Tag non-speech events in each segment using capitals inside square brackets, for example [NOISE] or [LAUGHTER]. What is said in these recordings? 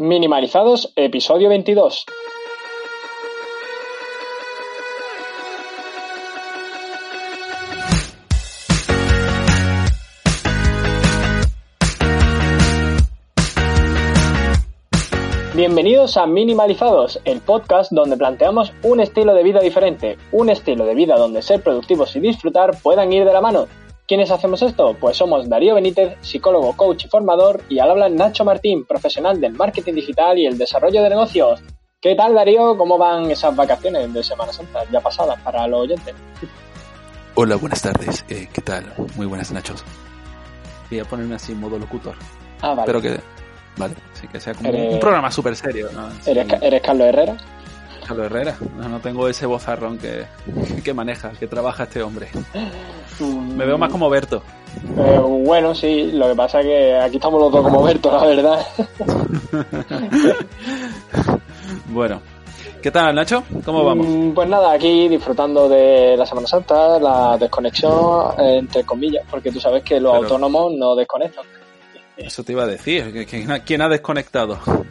Minimalizados, episodio 22. Bienvenidos a Minimalizados, el podcast donde planteamos un estilo de vida diferente, un estilo de vida donde ser productivos y disfrutar puedan ir de la mano. ¿Quiénes hacemos esto? Pues somos Darío Benítez, psicólogo, coach y formador, y al habla Nacho Martín, profesional del marketing digital y el desarrollo de negocios. ¿Qué tal, Darío? ¿Cómo van esas vacaciones de Semana Santa ya pasadas para los oyentes? Hola, buenas tardes. Eh, ¿Qué tal? Muy buenas, Nachos. Voy a ponerme así en modo locutor. Ah, vale. Espero que Vale, sí, que sea como Eres- un programa súper serio. ¿no? Sí, ¿Eres, Ca- eres Carlos Herrera? Carlos Herrera. No, no tengo ese vozarrón que, que maneja, que trabaja este hombre. Me veo más como Berto. Eh, bueno, sí, lo que pasa es que aquí estamos los dos como Berto, la verdad. [LAUGHS] Bueno, ¿qué tal, Nacho? ¿Cómo vamos? Mm, Pues nada, aquí disfrutando de la Semana Santa, la desconexión, eh, entre comillas, porque tú sabes que los Pero- autónomos no desconectan. Eso te iba a decir. ¿Quién ha desconectado? [LAUGHS]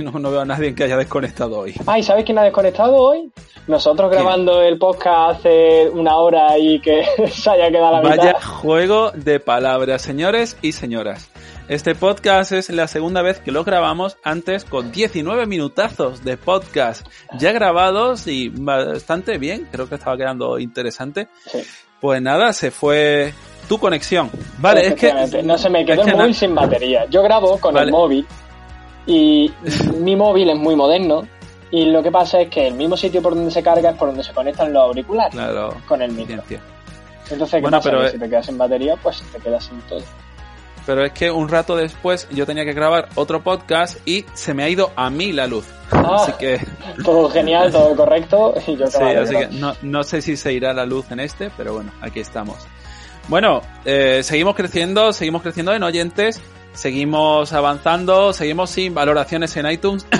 No, no veo a nadie que haya desconectado hoy. Ay, ¿sabes quién ha desconectado hoy? Nosotros ¿Quién? grabando el podcast hace una hora y que [LAUGHS] se haya quedado la Vaya mitad. juego de palabras, señores y señoras. Este podcast es la segunda vez que lo grabamos, antes con 19 minutazos de podcast ya grabados y bastante bien, creo que estaba quedando interesante. Sí. Pues nada, se fue tu conexión. Vale, es que... No se me quedó que el na- móvil sin batería. Yo grabo con el móvil y [LAUGHS] mi móvil es muy moderno y lo que pasa es que el mismo sitio por donde se carga es por donde se conectan los auriculares Claro, con el micro. ciencia. Entonces, ¿qué Bueno, pasa? pero, Que si te quedas sin batería, pues te quedas sin todo. Pero es que un rato después yo tenía que grabar otro podcast y se me ha ido a mí la luz. [LAUGHS] Ah. Así que... [LAUGHS] Todo genial, todo correcto y yo Sí, así que no, no sé si se irá la luz en este, pero bueno, aquí estamos. Bueno, eh, seguimos creciendo, seguimos creciendo en oyentes, seguimos avanzando, seguimos sin valoraciones en iTunes. [LAUGHS]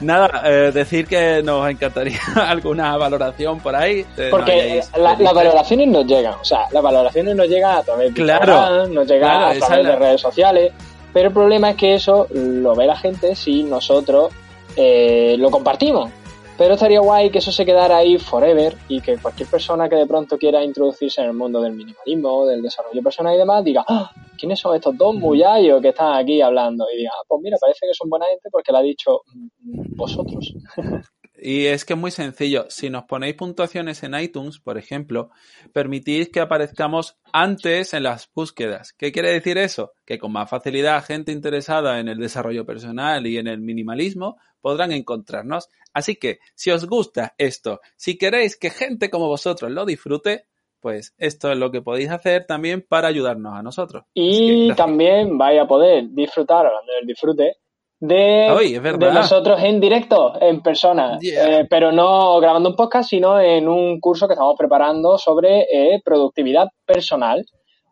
Nada, eh, decir que nos encantaría [LAUGHS] alguna valoración por ahí. eh, Porque la- las valoraciones nos llegan, o sea, las valoraciones nos llegan a través de Claro, nos llegan claro, a través la- de redes sociales, pero el problema es que eso lo ve la gente si nosotros eh, lo compartimos. Pero estaría guay que eso se quedara ahí forever y que cualquier persona que de pronto quiera introducirse en el mundo del minimalismo, del desarrollo personal y demás, diga, "Ah, ¿quiénes son estos dos muyallos que están aquí hablando? Y diga, "Ah, pues mira, parece que son buena gente porque lo ha dicho mm, vosotros. [LAUGHS] Y es que es muy sencillo. Si nos ponéis puntuaciones en iTunes, por ejemplo, permitís que aparezcamos antes en las búsquedas. ¿Qué quiere decir eso? Que con más facilidad gente interesada en el desarrollo personal y en el minimalismo podrán encontrarnos. Así que, si os gusta esto, si queréis que gente como vosotros lo disfrute, pues esto es lo que podéis hacer también para ayudarnos a nosotros. Que, Y también vais a poder disfrutar, hablando del disfrute, de, Ay, nosotros en directo, en persona. Yeah. Eh, pero no grabando un podcast, sino en un curso que estamos preparando sobre eh, productividad personal.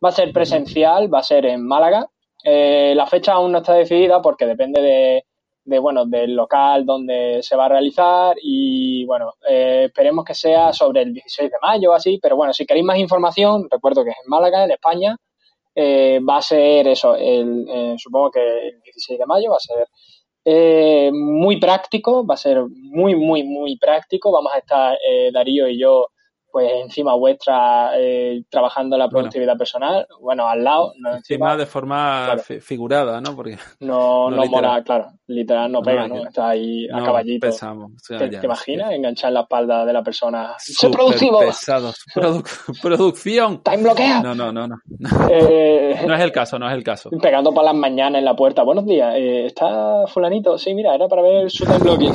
Va a ser presencial, va a ser en Málaga. Eh, la fecha aún no está decidida porque depende de, de, bueno, del local donde se va a realizar y bueno, eh, esperemos que sea sobre el 16 de mayo o así, pero bueno, si queréis más información, recuerdo que es en Málaga, en España, eh, va a ser eso, el, eh, supongo que el 16 de mayo va a ser eh, muy práctico, va a ser muy, muy, muy práctico. Vamos a estar eh, Darío y yo pues encima vuestra eh, trabajando la Bueno. productividad personal, bueno, al lado, no Encima encima, de forma Claro. fi- figurada, ¿no? Porque no, [LAUGHS] no no mola, claro, literal no pega, ¿no? Está ahí a caballito. pensamos. O sea, ¿Te, ya, te imaginas enganchar la espalda de la persona? ¡Soy productivo! pesados. [LAUGHS] Produ- [LAUGHS] producción. ¡Time bloquea! No, no, no, no. Eh, No es el caso, no es el caso. pegando por las mañanas en la puerta. Buenos días, eh, ¿está fulanito? Sí, mira, era para ver su time blocking.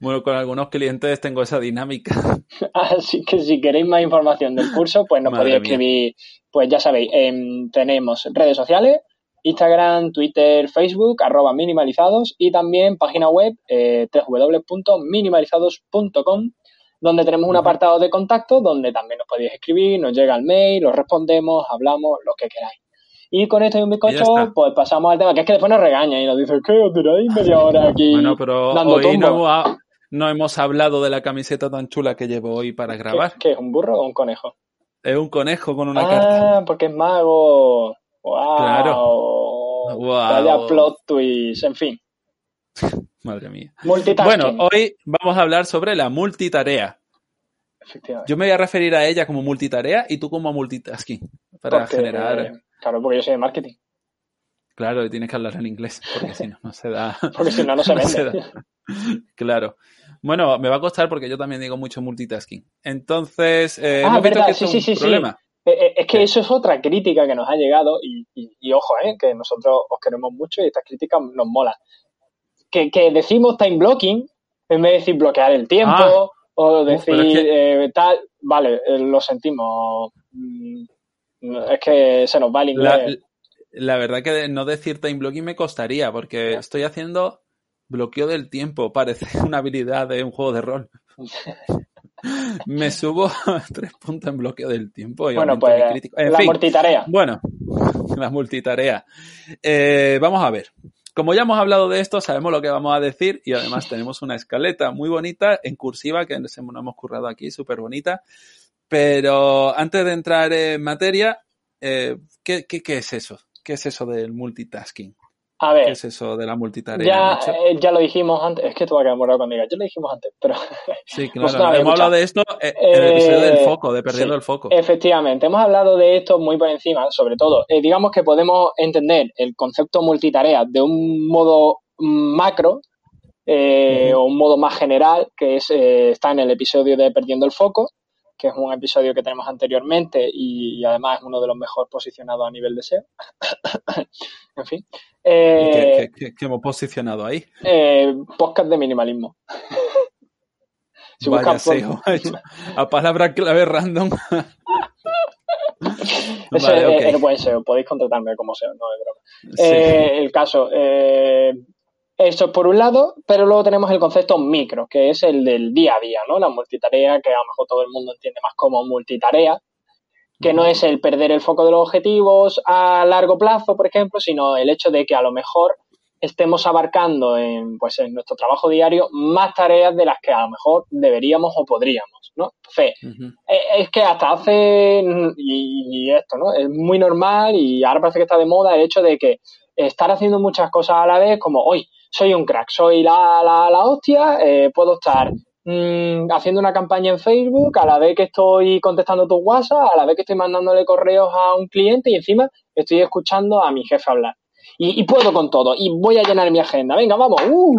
Bueno, con algunos clientes tengo esa dinámica. [LAUGHS] Así que si queréis más información del curso, pues nos Madre podéis mía. escribir, pues ya sabéis, em, tenemos redes sociales, Instagram, Twitter, Facebook, arroba minimalizados y también página web eh, www.minimalizados.com donde tenemos un apartado de contacto donde también nos podéis escribir, nos llega el mail, os respondemos, hablamos, lo que queráis. Y con esto y un bizcocho, pues pasamos al tema, que es que después nos regaña y nos dice, ¿qué os tiráis media hora aquí bueno, pero hoy no hemos, no hemos, hablado de la camiseta tan chula que llevo hoy para grabar. ¿Qué, es un burro o un conejo? Es un conejo con una ah, carta. Ah, porque es mago. Wow. Claro. Wow. Vaya plot twist, en fin. [LAUGHS] Madre mía. Bueno, hoy vamos a hablar sobre la multitarea. Yo me voy a referir a ella como multitarea y tú como multitasking para generar Claro, porque yo soy de marketing. Claro, y tienes que hablar en inglés, porque si no, no se da. [LAUGHS] porque si no, no se [LAUGHS] vende. claro. Bueno, me va a costar porque yo también digo mucho multitasking. Entonces, eh, ah, visto que sí, es sí, un sí, problema. Sí. Eh, eh, es que eso es otra crítica que nos ha llegado y, y, ojo, eh, que nosotros os queremos mucho y estas críticas nos molan. Que, que decimos time blocking en vez de decir bloquear el tiempo ah. o decir eh, tal, vale, lo sentimos. Es que se nos va el inglés. La, verdad que no decir time blocking me costaría, porque estoy haciendo bloqueo del tiempo. [LAUGHS] Parece una habilidad de un juego de rol. [LAUGHS] me subo tres puntos en bloqueo del tiempo. Y bueno, pues la multitarea. Bueno, [LAUGHS] la multitarea. Eh, vamos a ver. Como ya hemos hablado de esto, sabemos lo que vamos a decir y además tenemos una escaleta muy bonita en cursiva que nos hemos currado aquí, súper bonita. Pero antes de entrar en materia, eh, ¿qué, es eso? ¿Qué es eso del multitasking? A ver. ¿Qué es eso de la multitarea? Ya, eh, ya lo dijimos antes. Es que tú vas a quedar morado conmigo. Ya lo dijimos antes, pero. [LAUGHS] Sí, claro. hemos hablado de esto en el episodio del eh, foco, de perdiendo el foco. Efectivamente. Hemos hablado de esto muy por encima, sobre todo. digamos que podemos entender el concepto multitarea de un modo macro o un modo más general, que es, está en el episodio de Perdiendo el Foco, que es un episodio que tenemos anteriormente y, además es uno de los mejor posicionados a nivel de SEO. [COUGHS] en fin. Eh, ¿Qué, hemos posicionado ahí? Eh, podcast de minimalismo. [LAUGHS] si Vaya SEO, [LAUGHS] a palabra clave random. [LAUGHS] Eso vale, es, buen SEO, podéis contratarme como SEO, no es broma. Eh, el caso, eh, eso es por un lado, pero luego tenemos el concepto micro, que es el del día a día, ¿no? La multitarea, que a lo mejor todo el mundo entiende más como multitarea, que no es el perder el foco de los objetivos a largo plazo, por ejemplo, sino el hecho de que a lo mejor estemos abarcando en, pues, en nuestro trabajo diario más tareas de las que a lo mejor deberíamos o podríamos, ¿no? Fe. Eh, es que hasta hace, y, y, esto, ¿no? Es muy normal y ahora parece que está de moda el hecho de que estar haciendo muchas cosas a la vez, como hoy, soy un crack, soy la, la, la hostia, eh, puedo estar mm, haciendo una campaña en Facebook, a la vez que estoy contestando tus WhatsApp, a la vez que estoy mandándole correos a un cliente y encima estoy escuchando a mi jefe hablar. Y, puedo con todo, y voy a llenar mi agenda. Venga, vamos. Uh.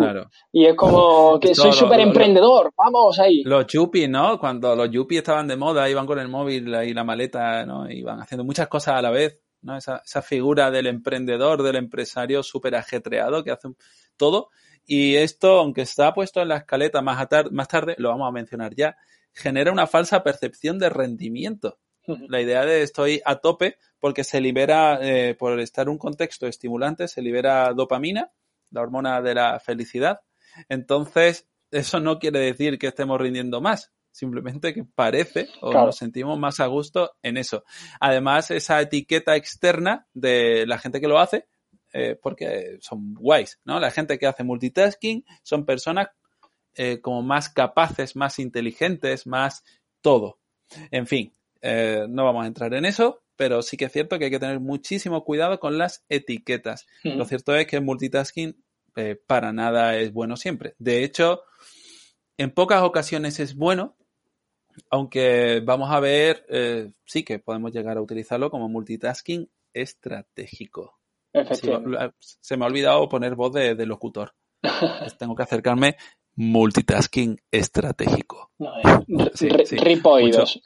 Y es como que soy súper emprendedor. Vamos ahí. Los yuppies, ¿no? Cuando los yuppies estaban de moda, iban con el móvil y la maleta, ¿no? Iban haciendo muchas cosas a la vez. ¿no? Esa, esa figura del emprendedor, del empresario súper ajetreado que hace todo. Y esto, aunque está puesto en la escaleta más, más tarde, lo vamos a mencionar ya, genera una falsa percepción de rendimiento. La idea de estoy a tope porque se libera, eh, por estar en un contexto estimulante, se libera dopamina, la hormona de la felicidad. Entonces, eso no quiere decir que estemos rindiendo más, simplemente que parece o nos sentimos más a gusto en eso. Además, esa etiqueta externa de la gente que lo hace eh, porque son guays, ¿no? La gente que hace multitasking son personas eh, como más capaces, más inteligentes, más todo. En fin, eh, no vamos a entrar en eso, pero sí que es cierto que hay que tener muchísimo cuidado con las etiquetas. Hmm. Lo cierto es que el multitasking para nada es bueno siempre. De hecho, en pocas ocasiones es bueno, aunque vamos a ver, sí que podemos llegar a utilizarlo como multitasking estratégico. Se me, ha olvidado poner voz de, locutor. tengo que acercarme multitasking estratégico. rip oídos.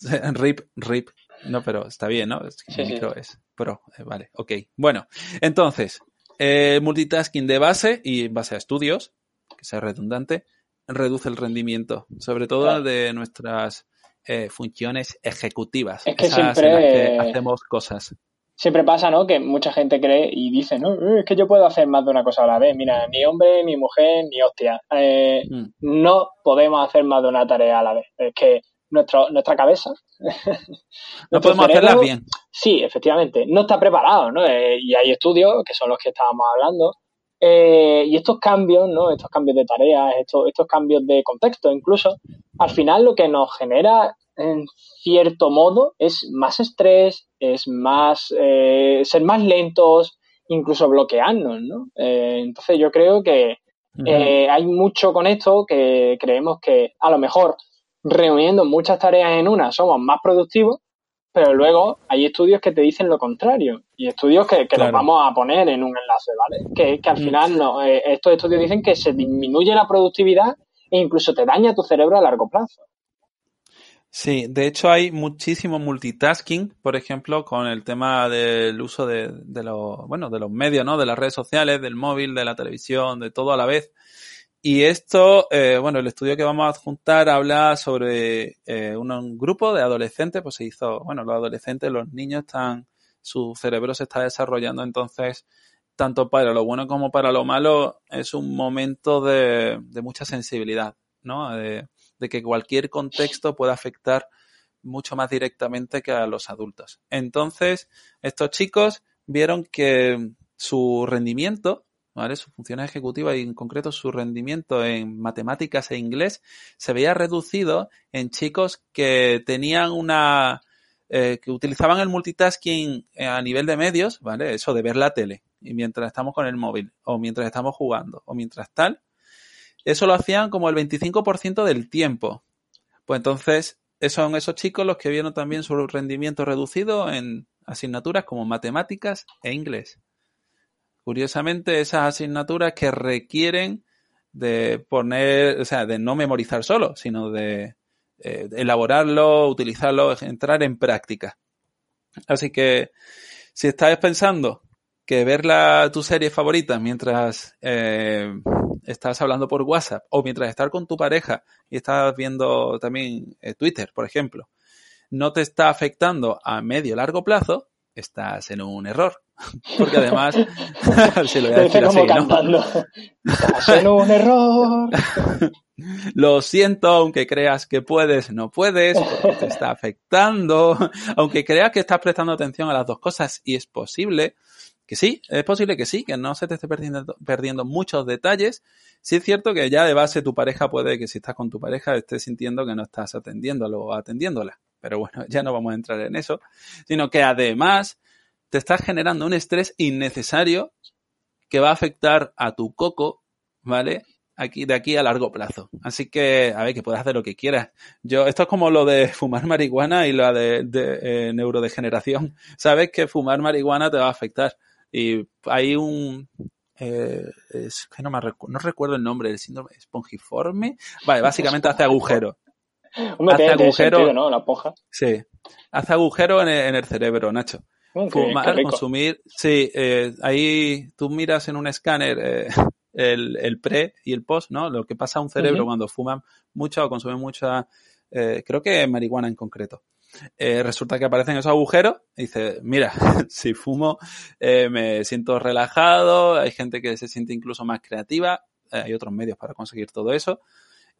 [LAUGHS] Rip, rip. No, pero está bien, ¿no? Es que micro es pro. Eh, vale, ok. Bueno, entonces, eh, multitasking de base y en base a estudios, que sea redundante, reduce el rendimiento, sobre todo de nuestras eh, funciones ejecutivas. Es que siempre hacemos cosas siempre pasa, ¿no? Que mucha gente cree y dice, no, es que yo puedo hacer más de una cosa a la vez. Mira, ni hombre, ni mujer, ni hostia. Eh, mm. No podemos hacer más de una tarea a la vez. Es que nuestro, nuestra cabeza. [LAUGHS] no podemos hacerlas bien. Sí, efectivamente. No está preparado, ¿no? Eh, y hay estudios, que son los que estábamos hablando. Eh, y estos cambios, ¿no? Estos cambios de tareas, estos, estos cambios de contexto, incluso, al final lo que nos genera en cierto modo es más estrés, es más eh, ser más lentos, incluso bloquearnos, ¿no? entonces yo creo que hay mucho con esto que creemos que a lo mejor reuniendo muchas tareas en una somos más productivos, pero luego hay estudios que te dicen lo contrario y estudios que, que los vamos a poner en un enlace, ¿vale? Que, que al mm. final no, eh, estos estudios dicen que se disminuye la productividad e incluso te daña tu cerebro a largo plazo. Sí, de hecho hay muchísimo multitasking, por ejemplo, con el tema del uso de, de los, bueno, de los medios, ¿no? De las redes sociales, del móvil, de la televisión, de todo a la vez. Y esto, eh, bueno, el estudio que vamos a adjuntar habla sobre eh, un, grupo de adolescentes, pues se hizo, bueno, los adolescentes, los niños están, su cerebro se está desarrollando, entonces, tanto para lo bueno como para lo malo, es un momento de, mucha sensibilidad, ¿no? De, de que cualquier contexto puede afectar mucho más directamente que a los adultos. Entonces, estos chicos vieron que su rendimiento ¿vale? Su función ejecutiva y en concreto su rendimiento en matemáticas e inglés se veía reducido en chicos que tenían una, eh, que utilizaban el multitasking eh, a nivel de medios, ¿vale? Eso de ver la tele y mientras estamos con el móvil o mientras estamos jugando o mientras tal, eso lo hacían como el 25% del tiempo. Pues entonces, son esos chicos los que vieron también su rendimiento reducido en asignaturas como matemáticas e inglés. Curiosamente, esas asignaturas que requieren de poner, o sea, de no memorizar solo, sino de, eh, elaborarlo, utilizarlo, entrar en práctica. Así que, si estás pensando que ver la, tu serie favorita mientras eh, estás hablando por WhatsApp o mientras estás con tu pareja y estás viendo también eh, Twitter, por ejemplo, no te está afectando a medio largo plazo, estás en un error. [LAUGHS] Porque además, [LAUGHS] se lo voy a decir así. Estás en un error. [LAUGHS] Lo siento, aunque creas que puedes, no puedes, porque te está afectando. Aunque creas que estás prestando atención a las dos cosas y es posible que sí, es posible que sí, que no se te esté perdiendo, perdiendo muchos detalles. Sí es cierto que ya de base tu pareja puede que si estás con tu pareja estés sintiendo que no estás atendiéndolo o atendiéndola. Pero bueno, [LAUGHS] ya no vamos a entrar en eso. Sino que además te estás generando un estrés innecesario que va a afectar a tu coco, ¿vale? Aquí, de aquí a largo plazo. Así que, a ver, que puedes hacer lo que quieras. Yo, esto es como lo de [LAUGHS] fumar marihuana y de, de eh, neurodegeneración. Sabes que fumar marihuana te va a afectar. Y hay un, eh, es que no, me no recuerdo el nombre del síndrome espongiforme. Vale, básicamente hace agujero. [LAUGHS] hace agujero, ¿no? La poja. Sí. Hace agujero en el cerebro, Nacho. Fumar, consumir, sí, eh, ahí tú miras en un escáner eh, [LAUGHS] el, pre y el post, ¿no? Lo que pasa a un cerebro cuando fuman mucho o consumen mucha, eh, creo que marihuana en concreto. Resulta que aparecen esos agujeros y dice, mira, [LAUGHS] si fumo me siento relajado, hay gente que se siente incluso más creativa, hay otros medios para conseguir todo eso.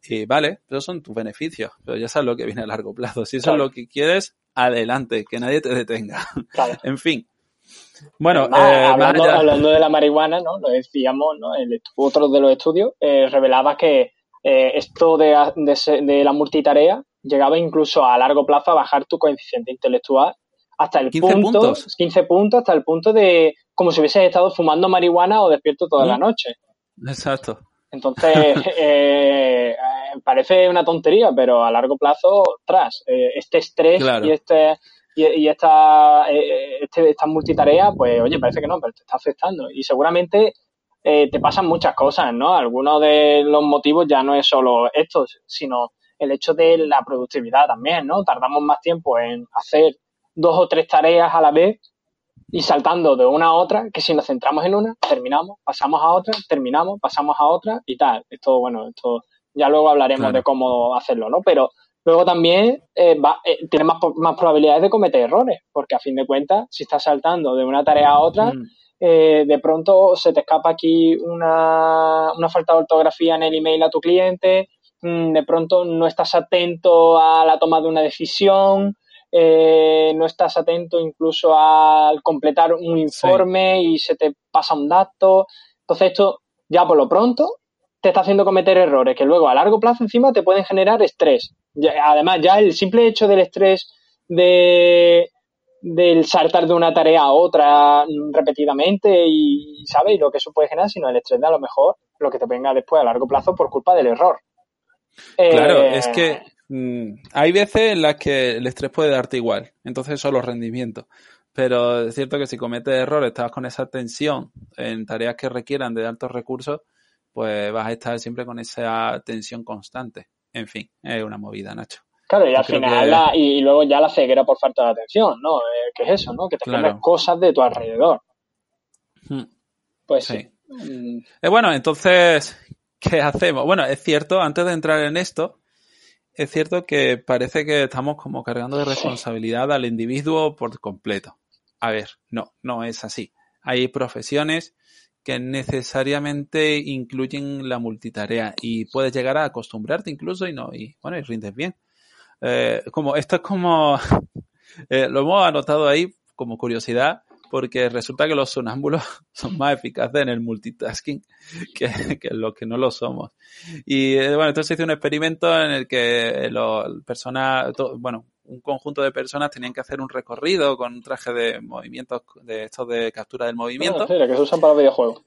Y vale, pero son tus beneficios, pero ya sabes lo que viene a largo plazo. Si eso es lo que quieres, adelante, que nadie te detenga. [LAUGHS] en fin. Bueno, eh, hablando, de la marihuana, ¿no? Lo decíamos, ¿no? El, otro de los estudios eh, revelaba que eh, esto de, de, la multitarea llegaba incluso a largo plazo a bajar tu coeficiente intelectual hasta el 15 punto, puntos. 15 puntos, hasta el punto de como si hubieses estado fumando marihuana o despierto toda la mm. noche. Exacto. Entonces, [LAUGHS] eh, parece una tontería, pero a largo plazo, tras eh, este estrés y este y, esta, eh, este, esta multitarea, pues oye, parece que no, pero te está afectando. Y seguramente te pasan muchas cosas, ¿no? Algunos de los motivos ya no es solo estos, sino el hecho de la productividad también, ¿no? Tardamos más tiempo en hacer dos o tres tareas a la vez y saltando de una a otra, que si nos centramos en una, terminamos, pasamos a otra, terminamos, pasamos a otra y tal. Esto, bueno, esto ya luego hablaremos de cómo hacerlo, ¿no? Pero Luego también eh, eh, tienes más, más, probabilidades de cometer errores, porque a fin de cuentas, si estás saltando de una tarea a otra, mm. eh, de pronto se te escapa aquí una, una falta de ortografía en el email a tu cliente, de pronto no estás atento a la toma de una decisión, no estás atento incluso al completar un informe y se te pasa un dato. Entonces esto ya por lo pronto te está haciendo cometer errores que luego a largo plazo encima te pueden generar estrés. además, ya el simple hecho del estrés de del saltar de una tarea a otra repetidamente y, ¿sabes? Y lo que eso puede generar, sino el estrés de a lo mejor lo que te venga después a largo plazo por culpa del error. Claro, eh, es que mm, hay veces en las que el estrés puede darte igual, entonces son los rendimientos. Pero es cierto que si cometes errores, estás con esa tensión en tareas que requieran de altos recursos, pues vas a estar siempre con esa tensión constante. En fin, es una movida, Nacho. Claro, y al final, y, luego ya la ceguera por falta de atención, ¿no? Eh, ¿Qué es eso, no? Que te claro. cosas de tu alrededor. Hmm. Pues sí. Mm. Eh, bueno, entonces, ¿qué hacemos? Bueno, es cierto, antes de entrar en esto, es cierto que parece que estamos como cargando de responsabilidad al individuo por completo. A ver, no, no es así. Hay profesiones que necesariamente incluyen la multitarea y puedes llegar a acostumbrarte incluso y no, y bueno, y rindes bien. Eh, como, esto es como, [LAUGHS] eh, lo hemos anotado ahí como curiosidad, porque resulta que los sonámbulos [LAUGHS] son más eficaces en el multitasking [LAUGHS] que, que los que no lo somos. Y eh, bueno, entonces hice un experimento en el que los personas, bueno, un conjunto de personas tenían que hacer un recorrido con un traje de movimientos, de estos de captura del movimiento. Ah, que se usan para videojuegos.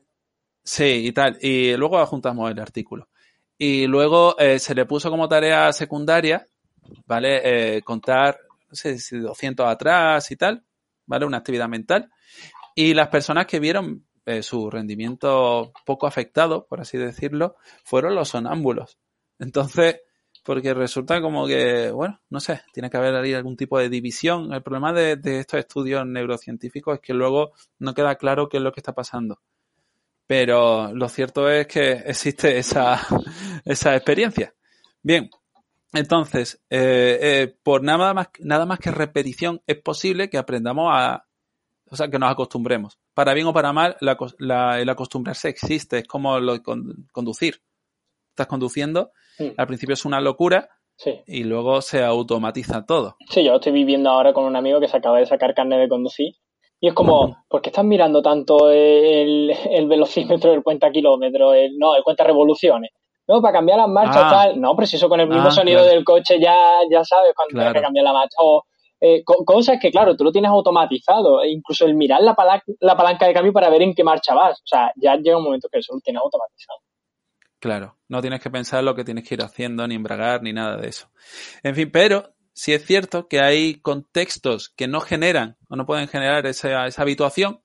Sí, y tal. Y luego adjuntamos el artículo. Y luego eh, se le puso como tarea secundaria, ¿vale? Eh, contar, no sé si 200 atrás y tal, ¿vale? Una actividad mental. Y las personas que vieron eh, su rendimiento poco afectado, por así decirlo, fueron los sonámbulos. Entonces, porque resulta como que, bueno, no sé, tiene que haber ahí algún tipo de división. El problema de, estos estudios neurocientíficos es que luego no queda claro qué es lo que está pasando. Pero lo cierto es que existe esa, [LAUGHS] esa experiencia. Bien, entonces, eh, eh, por nada más, nada más que repetición es posible que aprendamos a, o sea, que nos acostumbremos. Para bien o para mal, el acostumbrarse existe, es como lo conducir. Estás conduciendo al principio es una locura y luego se automatiza todo. Sí, yo lo estoy viviendo ahora con un amigo que se acaba de sacar carne de conducir y es como, ¿por qué estás mirando tanto el, velocímetro, el cuenta kilómetros, el, no, el cuenta revoluciones? No, para cambiar las marchas, ah. tal. No, preciso con el mismo ah, sonido del coche ya, ya sabes cuando tienes que cambiar la marcha. O eh, cosas que, claro, tú lo tienes automatizado. E incluso el mirar la, la palanca de cambio para ver en qué marcha vas. O sea, ya llega un momento que eso lo tienes automatizado. Claro, no tienes que pensar lo que tienes que ir haciendo, ni embragar, ni nada de eso. En fin, pero sí es cierto que hay contextos que no generan o no pueden generar esa, habituación,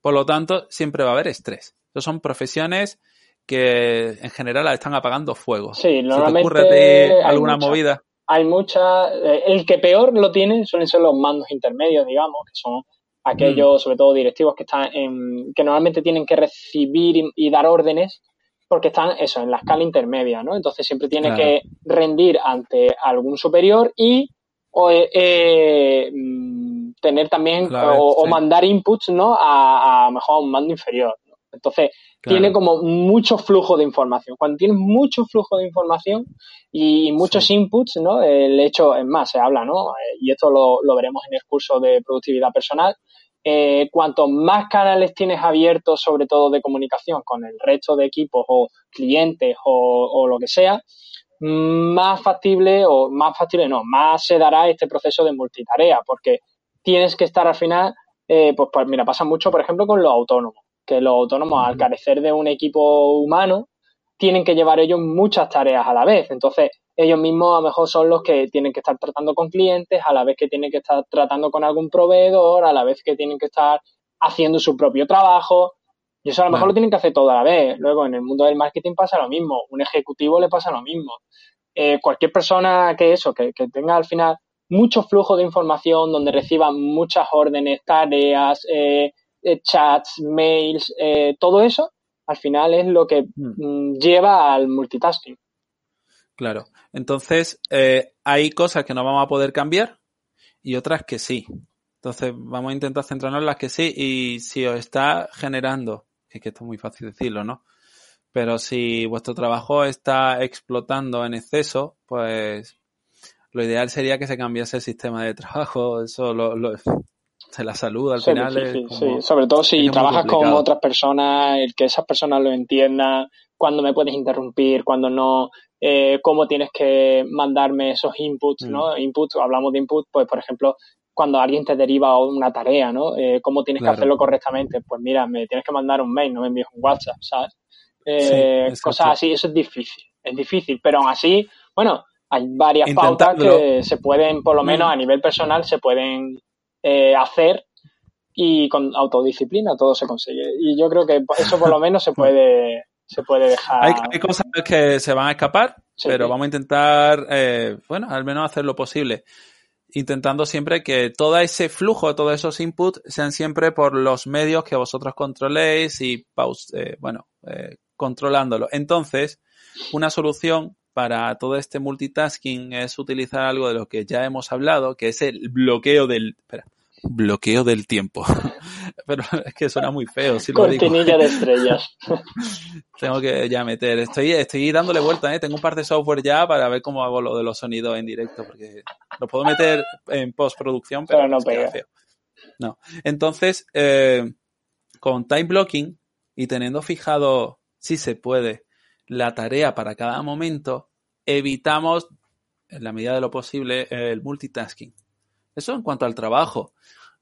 por lo tanto, siempre va a haber estrés. Entonces son profesiones que en general están apagando fuego. Sí, normalmente. te alguna movida? Hay muchas. Eh, el que peor lo tiene suelen ser los mandos intermedios, digamos, que son aquellos, mm. sobre todo directivos, que están en, que normalmente tienen que recibir y dar órdenes porque están eso, en la escala intermedia, ¿no? Entonces siempre tiene que rendir ante algún superior y o, eh, eh, mm, tener también o, mandar inputs, ¿no? A, a mejor a un mando inferior. Entonces tiene como mucho flujo de información. Cuando tienes mucho flujo de información y muchos inputs, ¿no? El hecho, es más, se habla, ¿no? Eh, y esto lo, lo veremos en el curso de productividad personal, eh, cuanto más canales tienes abiertos, sobre todo de comunicación con el resto de equipos o clientes o, lo que sea, más factible o más factible no, más se dará este proceso de multitarea, porque tienes que estar al final, eh, pues, pues, mira, pasa mucho, por ejemplo, con los autónomos, que los autónomos al carecer de un equipo humano, tienen que llevar ellos muchas tareas a la vez. Entonces, ellos mismos a lo mejor son los que tienen que estar tratando con clientes, a la vez que tienen que estar tratando con algún proveedor, a la vez que tienen que estar haciendo su propio trabajo. Y eso a lo mejor lo tienen que hacer todo a la vez. Luego, en el mundo del marketing pasa lo mismo. Un ejecutivo le pasa lo mismo. Eh, cualquier persona que eso, que, tenga al final mucho flujo de información, donde reciba muchas órdenes, tareas, eh, eh, chats, mails, todo eso, al final es lo que mm. Mm, lleva al multitasking. Claro. Entonces, eh, hay cosas que no vamos a poder cambiar y otras que sí. Entonces, vamos a intentar centrarnos en las que sí. Y si os está generando, es que esto es muy fácil decirlo, ¿no? Pero si vuestro trabajo está explotando en exceso, pues lo ideal sería que se cambiase el sistema de trabajo. Eso lo, lo de la salud al final es sí, sobre todo si trabajas con otras personas, el que esas personas lo entiendan, cuándo me puedes interrumpir, cuándo no, eh, cómo tienes que mandarme esos inputs, ¿no? Mm. Inputs, hablamos de input, pues por ejemplo, cuando alguien te deriva una tarea, ¿no? Eh, ¿Cómo tienes que hacerlo correctamente? Pues mira, me tienes que mandar un mail, no me envíes un WhatsApp, ¿sabes? Eh, cosas así, eso es difícil, es difícil, pero aún así, bueno, hay varias pautas que se pueden, por lo mm. menos a nivel personal, se pueden eh, hacer y con autodisciplina todo se consigue. Y yo creo que eso por lo menos se puede, se puede dejar. Hay, cosas que se van a escapar, pero vamos a intentar, eh, bueno, al menos hacer lo posible. Intentando siempre que todo ese flujo, todos esos inputs sean siempre por los medios que vosotros controléis y, eh, bueno, eh, controlándolo. Entonces, una solución para todo este multitasking es utilizar algo de lo que ya hemos hablado, que es el bloqueo del, espera, bloqueo del tiempo. [LAUGHS] Pero es que suena muy feo. Si Cortinilla de estrellas. [LAUGHS] Tengo que ya meter. Estoy, estoy dándole vuelta, ¿eh? Tengo un par de software ya para ver cómo hago lo de los sonidos en directo, porque lo puedo meter en postproducción, pero, no pega. Feo. No. Entonces, eh, con time blocking y teniendo fijado, si se puede, la tarea para cada momento, evitamos, en la medida de lo posible, el multitasking. Eso en cuanto al trabajo.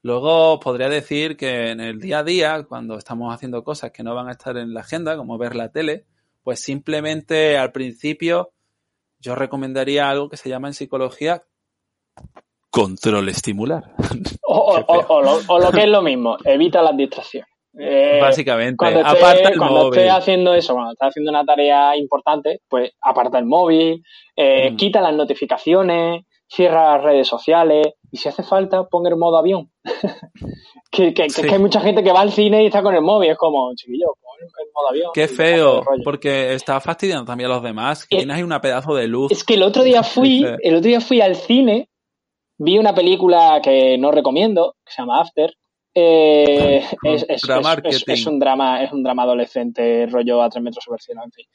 Luego podría decir que en el día a día, cuando estamos haciendo cosas que no van a estar en la agenda, como ver la tele, pues simplemente al principio yo recomendaría algo que se llama en psicología control estimular. [LAUGHS] O, lo, que es lo mismo, evita las distracciones. Eh, Básicamente, cuando esté, cuando haciendo eso, cuando estés haciendo una tarea importante, pues aparta el móvil, eh, mm. quita las notificaciones, cierra las redes sociales y si hace falta, ponga el modo avión. [LAUGHS] que, que, que, hay mucha gente que va al cine y está con el móvil, es como, chiquillo, pon el modo avión. Qué feo, porque está fastidiando también a los demás. Que tienes ahí una pedazo de luz. Es que el otro día [LAUGHS] fui, el otro día fui al cine, vi una película que no recomiendo, que se llama After, eh, es, es, es, un drama, es un drama adolescente, rollo a tres metros sobre el cielo, en fin.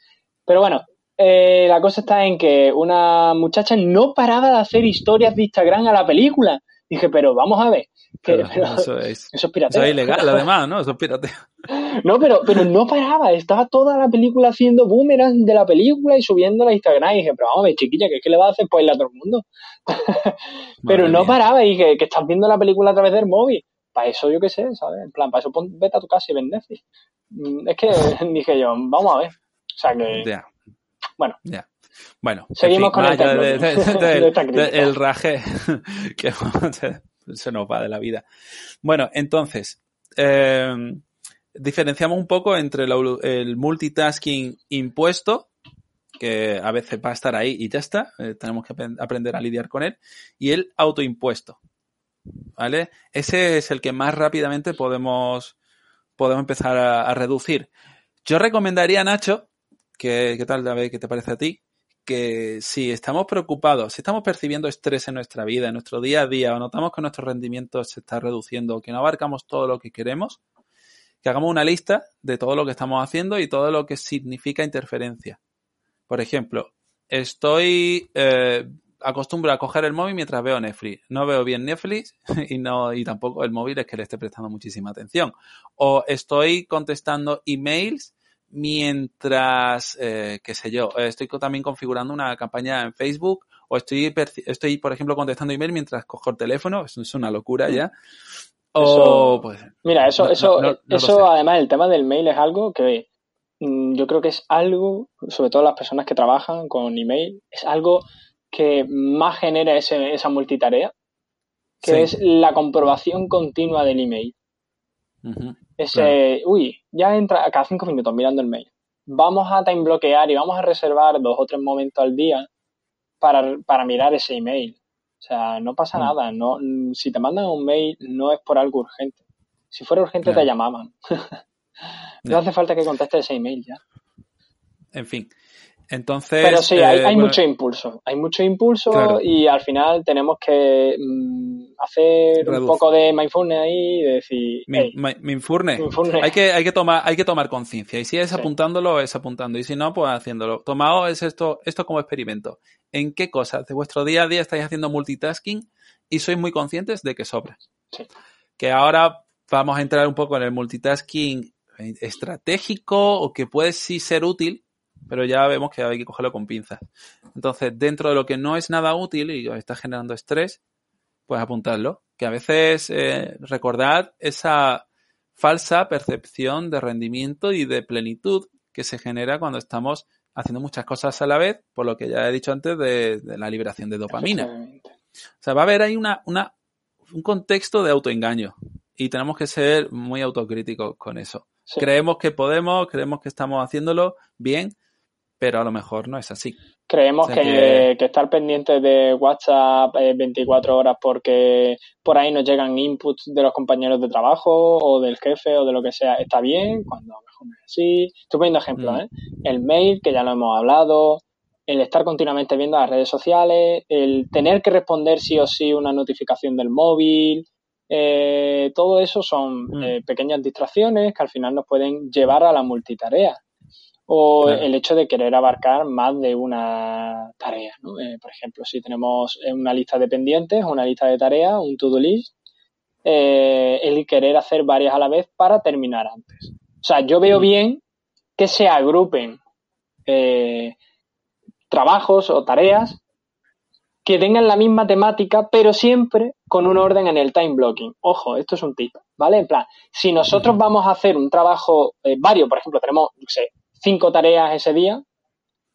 Pero bueno, eh, la cosa está en que una muchacha no paraba de hacer historias de Instagram a la película. Dije, pero vamos a ver. eso, es, eso es ilegal, además, ¿no? Eso es pirateo. [LAUGHS] No, pero, pero no paraba. Estaba toda la película haciendo boomerang de la película y subiendo a Instagram. Y dije, pero vamos a ver, chiquilla, ¿qué, qué le va a hacer pues a todo el mundo? [LAUGHS] pero no paraba. Y dije, que estás viendo la película a través del móvil. Para eso yo qué sé, ¿sabes? En plan, para eso vete a tu casa y ven mm, Es que [LAUGHS] dije yo, vamos a ver. O sea que... Bueno. Bueno, [LAUGHS] seguimos con el, el raje [LAUGHS] que [LAUGHS] se nos va de la vida. Bueno, entonces, eh, diferenciamos un poco entre el multitasking impuesto, que a veces va a estar ahí y ya está, eh, tenemos que aprender a lidiar con él, y el autoimpuesto. ¿Vale? Ese es el que más rápidamente podemos, podemos empezar a reducir. Yo recomendaría, Nacho, ¿Qué, tal, David? ¿Qué te parece a ti? Que si estamos preocupados, si estamos percibiendo estrés en nuestra vida, en nuestro día a día, o notamos que nuestro rendimiento se está reduciendo, o que no abarcamos todo lo que queremos, que hagamos una lista de todo lo que estamos haciendo y todo lo que significa interferencia. Por ejemplo, estoy eh, acostumbrado a coger el móvil mientras veo Netflix. No veo bien Netflix [LAUGHS] y no y tampoco el móvil es que le esté prestando muchísima atención. O estoy contestando emails mientras, eh, qué sé yo, estoy también configurando una campaña en Facebook o estoy, estoy, por ejemplo, contestando email mientras cojo el teléfono, eso es una locura ya. O, pues, mira, eso, eso, eso además, el tema del mail es algo que mm, yo creo que es algo, sobre todo las personas que trabajan con email, es algo que más genera ese, esa multitarea, que es la comprobación continua del email. Ese, uy, ya entra cada cinco minutos mirando el mail. Vamos a time bloquear y vamos a reservar dos o tres momentos al día para, para mirar ese email. O sea, no pasa mm. nada. No, si te mandan un mail, no es por algo urgente. Si fuera urgente, te llamaban. [LAUGHS] no hace falta que contestes ese email ya. En fin. Entonces. Pero sí, hay, eh, hay bueno, mucho impulso. Hay mucho impulso Claro. y al final tenemos que mm, hacer un poco de mindfulness ahí y decir, Mi, "Hey, mi- mi infurne. Mindfulness". Hay que, hay que tomar, hay que tomar conciencia. Y si es Sí. apuntándolo, es apuntando. Y si no, pues haciéndolo. Tomaos es esto, esto como experimento. ¿En qué cosas de vuestro día a día estáis haciendo multitasking y sois muy conscientes de que sobra? Sí. Que ahora vamos a entrar un poco en el multitasking estratégico o que puede sí ser útil, pero ya vemos que hay que cogerlo con pinzas. Entonces, dentro de lo que no es nada útil y os está generando estrés, pues apuntarlo. Que a veces eh, recordad esa falsa percepción de rendimiento y de plenitud que se genera cuando estamos haciendo muchas cosas a la vez, por lo que ya he dicho antes de, de la liberación de dopamina. O sea, va a haber ahí una, una, un contexto de autoengaño y tenemos que ser muy autocríticos con eso. Sí. Creemos que podemos, creemos que estamos haciéndolo bien, pero a lo mejor no es así. Creemos O sea que, que- que estar pendientes de WhatsApp eh, 24 horas porque por ahí nos llegan inputs de los compañeros de trabajo o del jefe o de lo que sea está bien, cuando a lo mejor no es así. Estoy poniendo ejemplos, Mm. ¿eh? El mail, que ya lo hemos hablado, el estar continuamente viendo las redes sociales, el tener que responder sí o sí una notificación del móvil, eh, todo eso son Mm. eh, pequeñas distracciones que al final nos pueden llevar a la multitarea o Claro. el hecho de querer abarcar más de una tarea. ¿no? Eh, por ejemplo, si tenemos eh, una lista de pendientes, una lista de tareas, un to-do list, eh, el querer hacer varias a la vez para terminar antes. O sea, yo veo bien que se agrupen eh, trabajos o tareas que tengan la misma temática, pero siempre con un orden en el time blocking. Ojo, esto es un tip, ¿vale? En plan, si nosotros vamos a hacer un trabajo eh, varios, por ejemplo, tenemos, qué sé, cinco tareas ese día,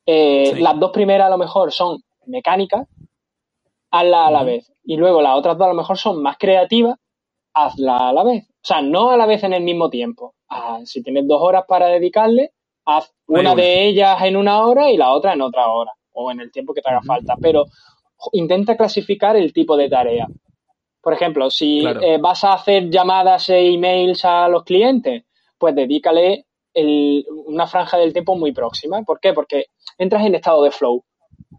eh, Sí. las dos primeras a lo mejor son mecánicas, hazla a la vez. Y luego las otras dos a lo mejor son más creativas, hazla a la vez. O sea, no a la vez en el mismo tiempo. Ah, si tienes dos horas para dedicarle, haz una de ellas en una hora y la otra en otra hora, o en el tiempo que te haga falta. Pero intenta clasificar el tipo de tarea. Por ejemplo, si Claro. eh, vas a hacer llamadas e emails a los clientes, pues dedícale una franja del tiempo muy próxima. ¿Por qué? Porque entras en estado de flow.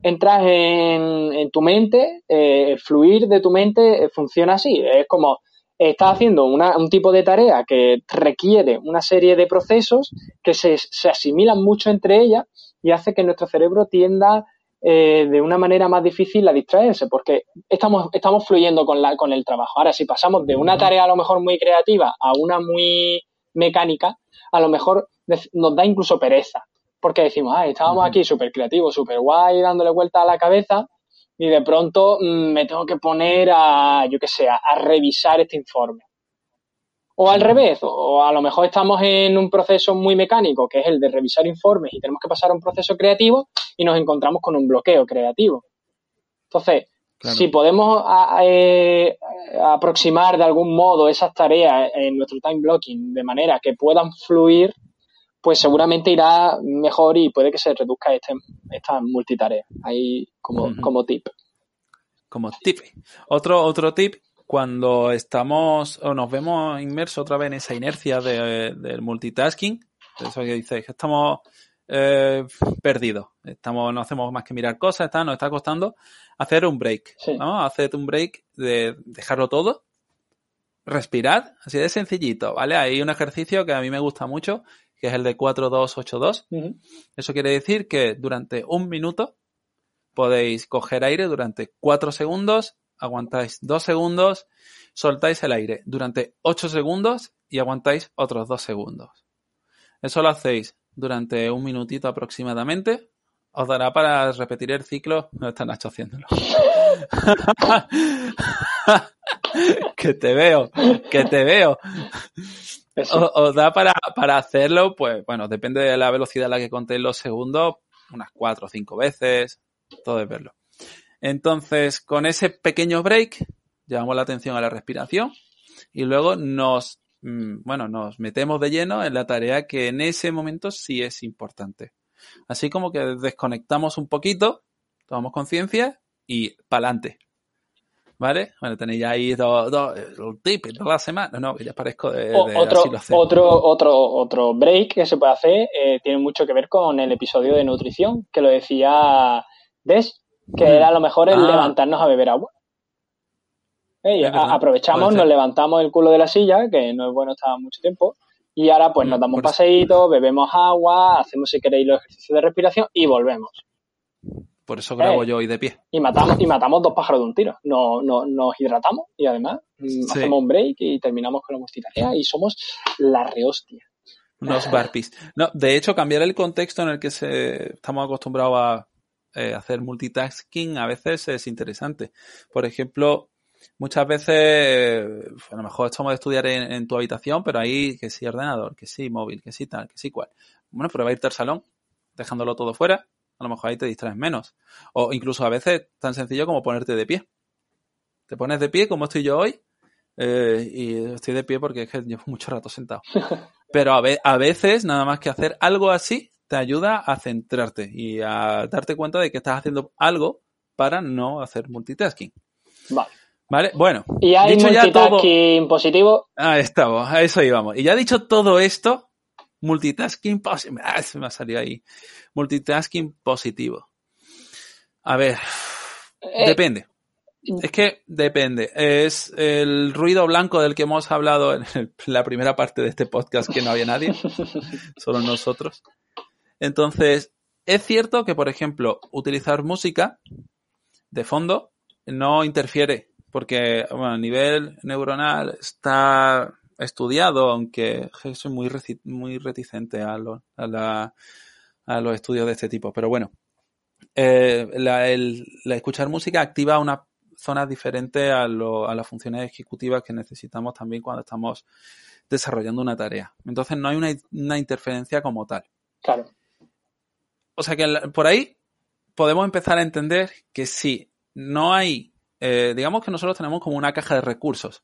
Entras en, tu mente, eh, el fluir de tu mente eh, funciona así. Es como estás haciendo una- un tipo de tarea que requiere una serie de procesos que se, se asimilan mucho entre ellas y hace que nuestro cerebro tienda eh, de una manera más difícil a distraerse, porque estamos, estamos fluyendo con, la, con el trabajo. Ahora, si pasamos de una tarea a lo mejor muy creativa a una muy mecánica, a lo mejor nos da incluso pereza, porque decimos, ah, estábamos aquí súper creativos, súper guay, dándole vuelta a la cabeza, y de pronto mm, me tengo que poner a, yo qué sé, a, revisar este informe. O al revés, o a lo mejor estamos en un proceso muy mecánico, que es el de revisar informes, y tenemos que pasar a un proceso creativo y nos encontramos con un bloqueo creativo. Entonces, Claro. si podemos a- eh, aproximar de algún modo esas tareas en nuestro time blocking de manera que puedan fluir, pues seguramente irá mejor y puede que se reduzca este, esta multitarea. Ahí como, como tip. como tip. Otro, otro tip, cuando estamos o nos vemos inmersos otra vez en esa inercia de- del multitasking, eso que dices, que estamos eh, perdidos, estamos, no hacemos más que mirar cosas, está, nos está costando hacer un break, Sí. ¿no? Hacer un break de dejarlo todo, respirar, así de sencillito, ¿vale? Hay un ejercicio que a mí me gusta mucho, que es el de 4-2-8-2. Ujú. Eso quiere decir que durante un minuto podéis coger aire durante 4 segundos, aguantáis 2 segundos, soltáis el aire durante 8 segundos y aguantáis otros 2 segundos. Eso lo hacéis durante un minutito aproximadamente. Os dará para repetir el ciclo. No está Nacho haciéndolo. [LAUGHS] que te veo, que te veo. Os, os da para, para hacerlo, pues bueno, depende de la velocidad a la que contéis los segundos, unas cuatro o cinco veces, todo es verlo. Entonces, con ese pequeño break, llevamos la atención a la respiración y luego nos, bueno, nos metemos de lleno en la tarea que en ese momento sí es importante. Así como que desconectamos un poquito, tomamos conciencia y pa'lante. ¿Vale? Bueno, tenéis ahí dos, dos, el tip de la semana. No, que ya parezco de, de otro, así lo hacemos. otro, otro, otro break que se puede hacer eh, tiene mucho que ver con el episodio de nutrición, que lo decía Des, que Mm. era a lo mejor el Ah. levantarnos a beber agua. Aprovechamos, nos levantamos el culo de la silla, que no es bueno estar mucho tiempo, y ahora pues Mm, nos damos un paseíto, bebemos agua, hacemos si queréis los ejercicios de respiración y volvemos. Por eso grabo yo hoy de pie. Y matamos, y matamos dos pájaros de un tiro. No, no, nos hidratamos y además mm, Sí. hacemos un break y terminamos con la multitarea y somos la rehostia. Unos barpees. No, de hecho, cambiar el contexto en el que se, estamos acostumbrados a eh, hacer multitasking a veces es interesante. Por ejemplo, muchas veces, eh, a lo mejor estamos de estudiar en, en tu habitación, pero ahí que sí ordenador, que sí móvil, que sí tal, que sí cual. Bueno, prueba a irte al salón, dejándolo todo fuera. A lo mejor ahí te distraes menos. O incluso a veces tan sencillo como ponerte de pie. Te pones de pie, como estoy yo hoy, eh, y estoy de pie porque es que llevo mucho rato sentado. [LAUGHS] Pero a, ve- a veces, nada más que hacer algo así, te ayuda a centrarte y a darte cuenta de que estás haciendo algo para no hacer multitasking. Vale. ¿Vale? Bueno, Y hay dicho ya todo. multitasking positivo. Ahí estamos, a eso íbamos. Y ya dicho todo esto, multitasking positivo. Ah, se me ha salido ahí. Multitasking positivo. A ver, Eh, depende. Es que depende. Es el ruido blanco del que hemos hablado en el- la primera parte de este podcast, que no había nadie, [LAUGHS] solo nosotros. Entonces, es cierto que, por ejemplo, utilizar música de fondo no interfiere, porque bueno, a nivel neuronal está estudiado, aunque soy muy, muy reticente a, lo- a, la- a los estudios de este tipo. Pero bueno, eh, la, el- la escuchar música activa una zona diferente a, lo- a las funciones ejecutivas que necesitamos también cuando estamos desarrollando una tarea. Entonces no hay una, una interferencia como tal. Claro. O sea que por ahí podemos empezar a entender que si no hay, eh, digamos que nosotros tenemos como una caja de recursos.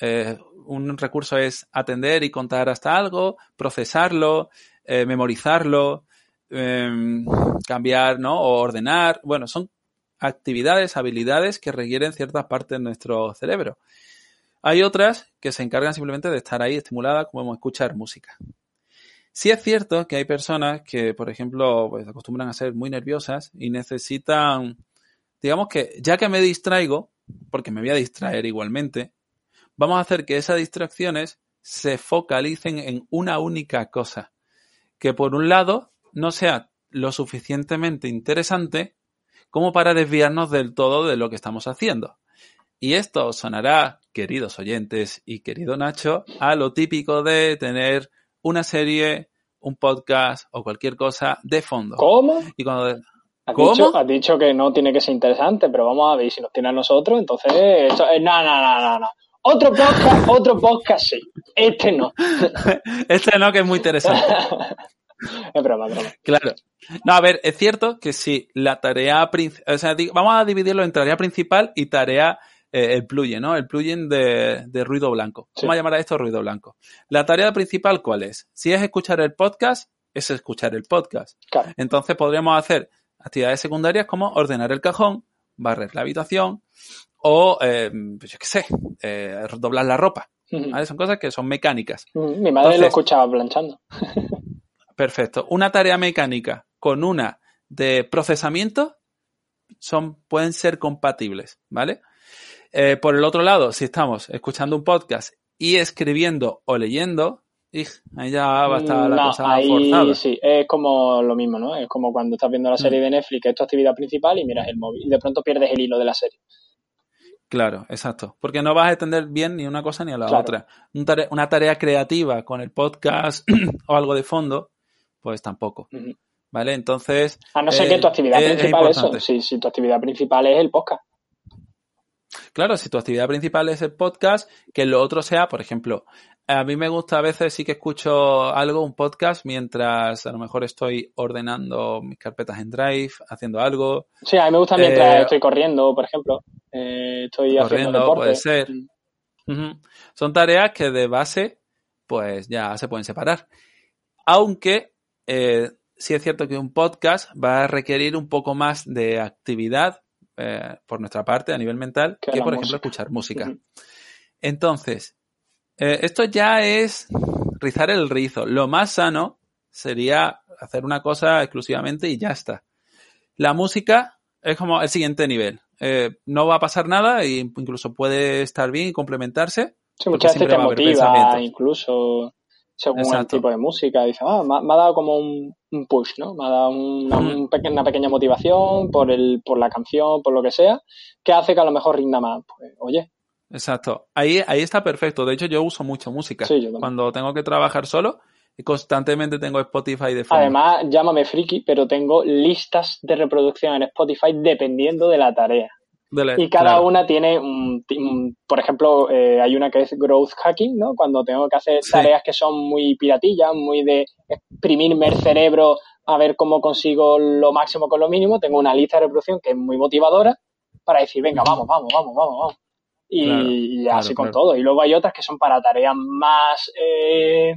Eh, un recurso es atender y contar hasta algo, procesarlo, eh, memorizarlo, em, cambiar, ¿no? O ordenar. Bueno, son actividades, habilidades que requieren ciertas partes de nuestro cerebro. Hay otras que se encargan simplemente de estar ahí estimuladas, como escuchar música. Sí es cierto que hay personas que, por ejemplo, pues acostumbran a ser muy nerviosas y necesitan, digamos que ya que me distraigo, porque me voy a distraer igualmente, vamos a hacer que esas distracciones se focalicen en una única cosa. Que por un lado no sea lo suficientemente interesante como para desviarnos del todo de lo que estamos haciendo. Y esto sonará, queridos oyentes y querido Nacho, a lo típico de tener una serie, un podcast o cualquier cosa de fondo. ¿Cómo? Y cuando Has ¿Cómo? dicho, has dicho que no tiene que ser interesante, pero vamos a ver si nos tiene a nosotros, entonces, esto, eh, no, no, no, no, no. Otro podcast, otro podcast sí. Este no. [LAUGHS] este no que es muy interesante. [LAUGHS] es broma, es broma. Claro. No, a ver, es cierto que si la tarea principal, o sea, vamos a dividirlo en tarea principal y tarea, eh, el plugin, ¿no? El plugin de, de ruido blanco. Sí. Vamos a llamar a esto ruido blanco. La tarea principal, ¿cuál es? Si es escuchar el podcast, es escuchar el podcast. Claro. Entonces podríamos hacer actividades secundarias como ordenar el cajón, barrer la habitación o, eh, pues yo qué sé, eh, doblar la ropa. ¿vale? Son cosas que son mecánicas. Mi madre lo escuchaba planchando. Perfecto. Una tarea mecánica con una de procesamiento son, pueden ser compatibles, ¿vale? Eh, por el otro lado, si estamos escuchando un podcast y escribiendo o leyendo, ahí ya va a estar la No, cosa ahí forzada. sí, es como lo mismo, ¿no? Es como cuando estás viendo la Mm. serie de Netflix, que es tu actividad principal, y miras el móvil, y de pronto pierdes el hilo de la serie. Claro, exacto. Porque no vas a entender bien ni una cosa ni a la Claro. otra. Un tare- una tarea creativa con el podcast [CLEARS THROAT] o algo de fondo, pues tampoco. ¿Vale? Entonces. A no ser eh, que tu actividad es- principal es eso. Si, si tu actividad principal es el podcast. Claro, si tu actividad principal es el podcast, que lo otro sea, por ejemplo, a mí me gusta a veces sí que escucho algo, un podcast, mientras a lo mejor estoy ordenando mis carpetas en Drive, haciendo algo, Sí, a mí me gusta mientras Eh, estoy corriendo, por ejemplo. Eh, estoy haciendo deporte. puede ser. Mm. Son tareas que de base, pues ya se pueden separar. Aunque eh, sí es cierto que un podcast va a requerir un poco más de actividad, eh, por nuestra parte a nivel mental que, por ejemplo, escuchar música. Entonces, eh, esto ya es rizar el rizo. Lo más sano sería hacer una cosa exclusivamente y ya está. La música es como el siguiente nivel. Eh, no va a pasar nada e incluso puede estar bien y complemenpeña Sí, muchas veces te motiva, incluso según el tipo de música. Dice, ah, me, ha dado como un, push, ¿no? Me ha dado una, pequeña motivación por, el, por la canción, por lo que sea, que hace que a lo mejor rinda más. Pues, oye. Exacto. Ahí, ahí está perfecto. De hecho, yo uso mucha música. Cuando tengo que trabajar solo, constantemente tengo Spotify de fondo. Además, llámame friki, pero tengo listas de reproducción en Spotify dependiendo de la tarea y cada una tiene, un, por ejemplo, eh, hay una que es growth hacking, ¿no? Cuando tengo que hacer tareas que son muy piratillas, muy de exprimirme el cerebro a ver cómo consigo lo máximo con lo mínimo, tengo una lista de reproducción que es muy motivadora para decir, venga, vamos, vamos, vamos, vamos, vamos. Y, así con todo. Y luego hay otras que son para tareas más... Eh,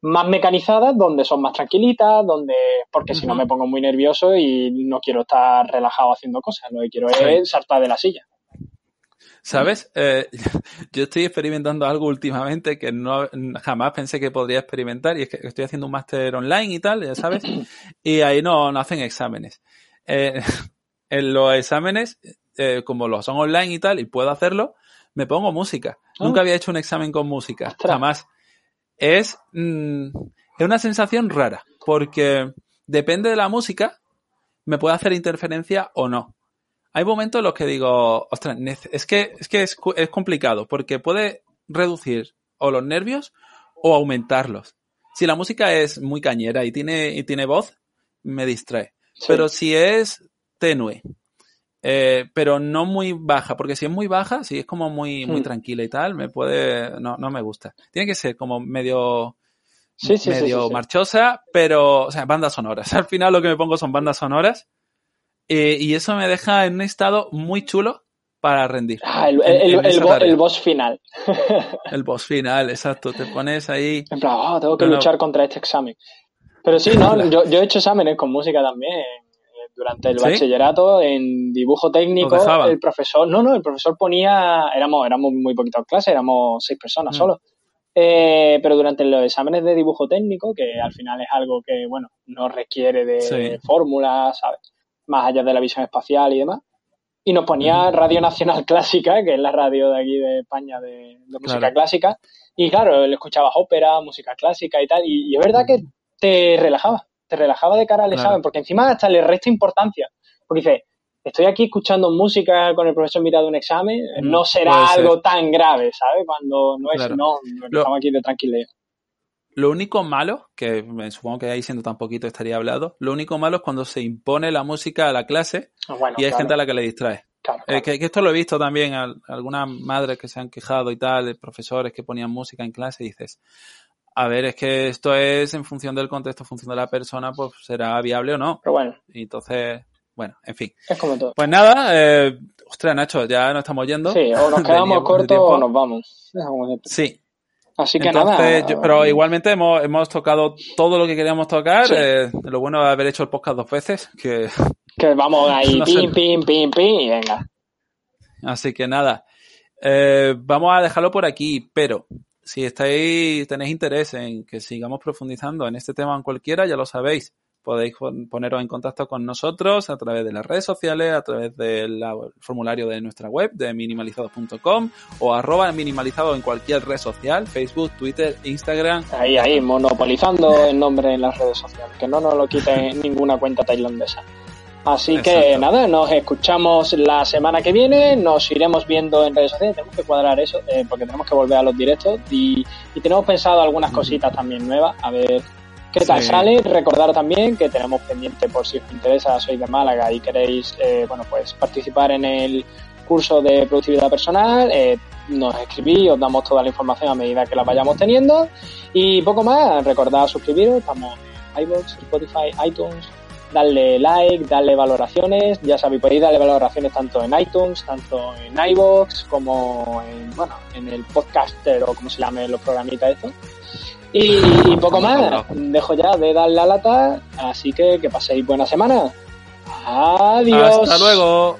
más mecanizadas, donde son más tranquilitas, donde porque si no me pongo muy nervioso y no quiero estar relajado haciendo cosas, lo que quiero es saltar de la silla. ¿Sabes? Eh, [LAUGHS] yo estoy experimentando algo últimamente que no jamás pensé que podría experimentar y es que estoy haciendo un máster online y tal, ya sabes, [CLEARS THROAT] y ahí no, no hacen exámenes. Eh, [LAUGHS] en los exámenes, eh, como los son online y tal, y puedo hacerlo, me pongo música. Nunca ah. había hecho un examen con música, jamás es, mm, es una sensación rara, porque depende de la música, me puede hacer interferencia o no. Hay momentos en los que digo, ostras, es que, es, que es, complicado, porque puede reducir o los nervios o aumentarlos. Si la música es muy cañera y tiene, y tiene voz, me distrae. Pero si es tenue, eh, pero no muy baja, porque si es muy baja, si es como muy, muy hmm. tranquila y tal, me puede, no, no me gusta. Tiene que ser como medio, medio marchosa, pero, o sea, bandas sonoras. [LAUGHS] Al final lo que me pongo son bandas sonoras. Eh, y eso me deja en un estado muy chulo para rendir. Ah, el, el, boss final. [LAUGHS] el boss final, exacto. Te pones ahí. En plan, oh, tengo que luchar contra este examen. Pero sí, ¿no? [LAUGHS] yo, yo he hecho exámenes con música también durante el bachillerato en dibujo técnico el profesor no no el profesor ponía éramos éramos muy poquitos clases éramos seis personas mm. solo. Eh, pero durante los exámenes de dibujo técnico que al final es algo que bueno no requiere de fórmulas sabes más allá de la visión espacial y demás. Y nos ponía Radio Nacional Clásica que es la radio de aquí de España de, música clásica. Y claro él escuchaba ópera música clásica y tal. Y es verdad que te relajaba te relajaba de cara al examen, porque encima hasta le resta importancia. Porque dice, estoy aquí escuchando música con el profesor mirado un examen, mm, no será algo tan grave, ¿sabes? Cuando no es, no, estamos aquí de tranquilidad. Lo único malo, que me supongo que ahí siendo tan poquito estaría hablado, lo único malo es cuando se impone la música a la clase ah, y hay gente a la que le distrae. Eh, que, esto lo he visto también, algunas madres que se han quejado y tal, profesores que ponían música en clase y dices, a ver, es que esto es en función del contexto, en función de la persona, pues será viable o no. Pero bueno. Y entonces, bueno, en fin. Es como todo. Pues nada, eh, ostras, Nacho, ya nos estamos yendo. Sí, o nos [LAUGHS] quedamos cortos o nos vamos. Sí. Así que nada. pero igualmente hemos, hemos tocado todo lo que queríamos tocar. Eh, lo bueno de haber hecho el podcast dos veces, que... Que vamos ahí, [LAUGHS] pim, pim, pim, pim, y venga. Así que nada. Eh, vamos a dejarlo por aquí, pero si estáis, tenéis interés en que sigamos profundizando en este tema en cualquiera, ya lo sabéis. Podéis poneros en contacto con nosotros a través de las redes sociales, a través del formulario de nuestra web de minimalizados.com o arroba minimalizado en cualquier red social, Facebook, Twitter, Instagram. Ahí, ahí, monopolizando el nombre en las redes sociales, que no nos lo quite [LAUGHS] ninguna cuenta tailandesa. Así que nada, nos escuchamos la semana que viene, nos iremos viendo en redes sociales, tenemos que cuadrar eso, eh, porque tenemos que volver a los directos y, tenemos pensado algunas cositas también nuevas, a ver qué tal sale. Recordar también que tenemos pendiente, por si os interesa, sois de Málaga y queréis, eh, bueno, pues participar en el curso de productividad personal, eh, nos escribís, os damos toda la información a medida que la vayamos teniendo y poco más, recordad suscribiros, estamos en iVoox, Spotify, iTunes, darle like, darle valoraciones, ya sabéis, podéis darle valoraciones tanto en iTunes, tanto en iVoox, como en, bueno, en el podcaster o como se llame los programitas estos. Y, y poco más, dejo ya de dar la lata, así que que paséis buena semana. Adiós. Hasta luego.